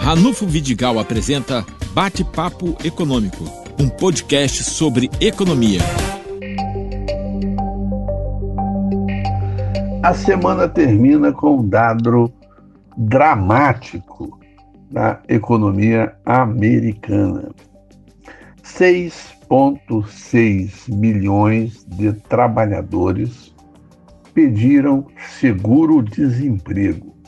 Ranulfo Vidigal apresenta Bate-Papo Econômico, um podcast sobre economia. A semana termina com um dado dramático da economia americana. 6,6 milhões de trabalhadores pediram seguro-desemprego.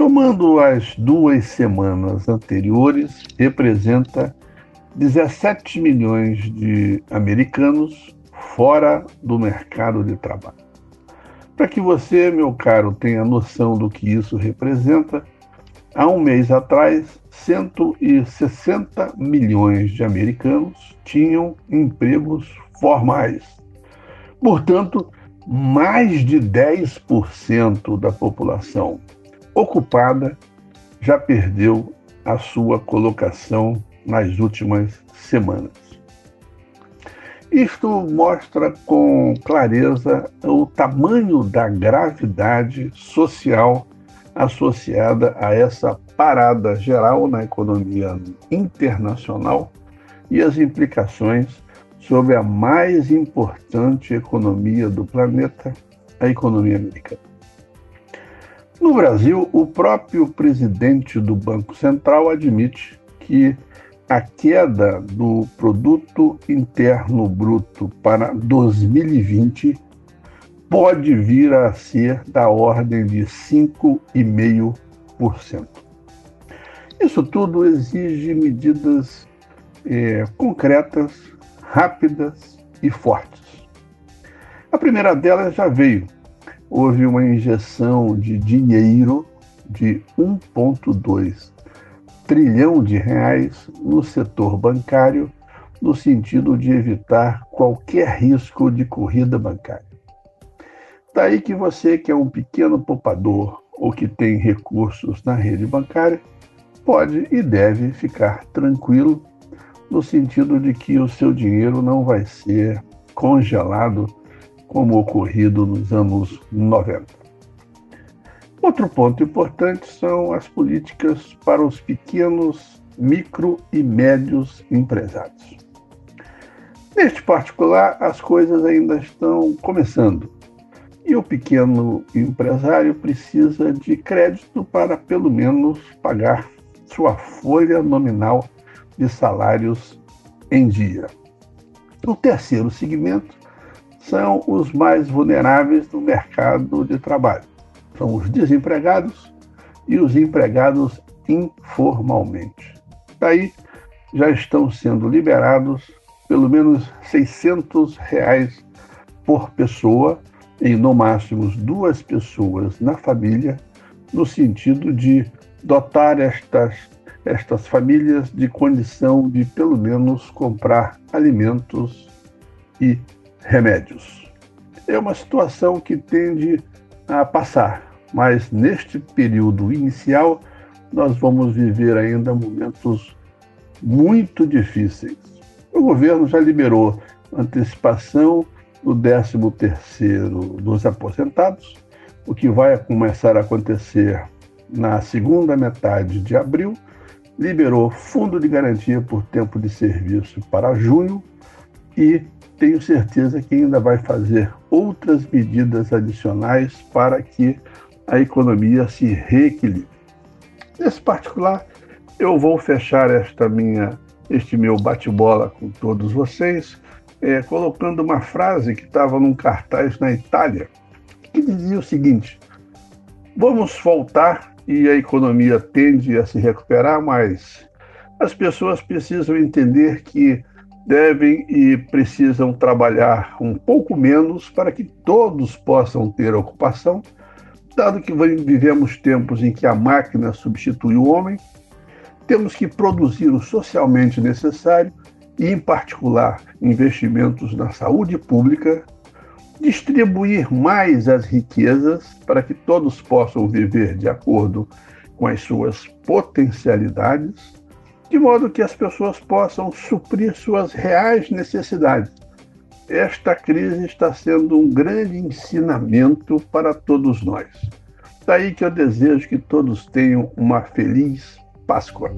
Somando as duas semanas anteriores, representa 17 milhões de americanos fora do mercado de trabalho. Para que você, meu caro, tenha noção do que isso representa, há um mês atrás, 160 milhões de americanos tinham empregos formais. Portanto, mais de 10% da população ocupada já perdeu a sua colocação nas últimas semanas. Isto mostra com clareza o tamanho da gravidade social associada a essa parada geral na economia internacional e as implicações sobre a mais importante economia do planeta, a economia americana. No Brasil, o próprio presidente do Banco Central admite que a queda do produto interno bruto para 2020 pode vir a ser da ordem de 5,5%. Isso tudo exige medidas é, concretas, rápidas e fortes. A primeira delas já veio. Houve uma injeção de dinheiro de 1,2 trilhão de reais no setor bancário, no sentido de evitar qualquer risco de corrida bancária. Daí que você que é um pequeno poupador ou que tem recursos na rede bancária, pode e deve ficar tranquilo no sentido de que o seu dinheiro não vai ser congelado como ocorrido nos anos 90. Outro ponto importante são as políticas para os pequenos, micro e médios empresários. Neste particular, as coisas ainda estão começando e o pequeno empresário precisa de crédito para, pelo menos, pagar sua folha nominal de salários em dia. O terceiro segmento são os mais vulneráveis no mercado de trabalho são os desempregados e os empregados informalmente. Daí já estão sendo liberados pelo menos 600 reais por pessoa em no máximo duas pessoas na família, no sentido de dotar estas, estas famílias de condição de pelo menos comprar alimentos e remédios. É uma situação que tende a passar, mas neste período inicial nós vamos viver ainda momentos muito difíceis. O governo já liberou antecipação do 13º dos aposentados, o que vai começar a acontecer na segunda metade de abril, liberou fundo de garantia por tempo de serviço para junho e tenho certeza que ainda vai fazer outras medidas adicionais para que a economia se reequilibre. Nesse particular, eu vou fechar esta minha, este meu bate-bola com todos vocês, é, colocando uma frase que estava num cartaz na Itália, que dizia o seguinte: vamos voltar e a economia tende a se recuperar, mas as pessoas precisam entender que devem e precisam trabalhar um pouco menos para que todos possam ter ocupação Dado que vivemos tempos em que a máquina substitui o homem, temos que produzir o socialmente necessário e, em particular, investimentos na saúde pública, distribuir mais as riquezas para que todos possam viver de acordo com as suas potencialidades, de modo que as pessoas possam suprir suas reais necessidades esta crise está sendo um grande ensinamento para todos nós. Daí que eu desejo que todos tenham uma feliz Páscoa.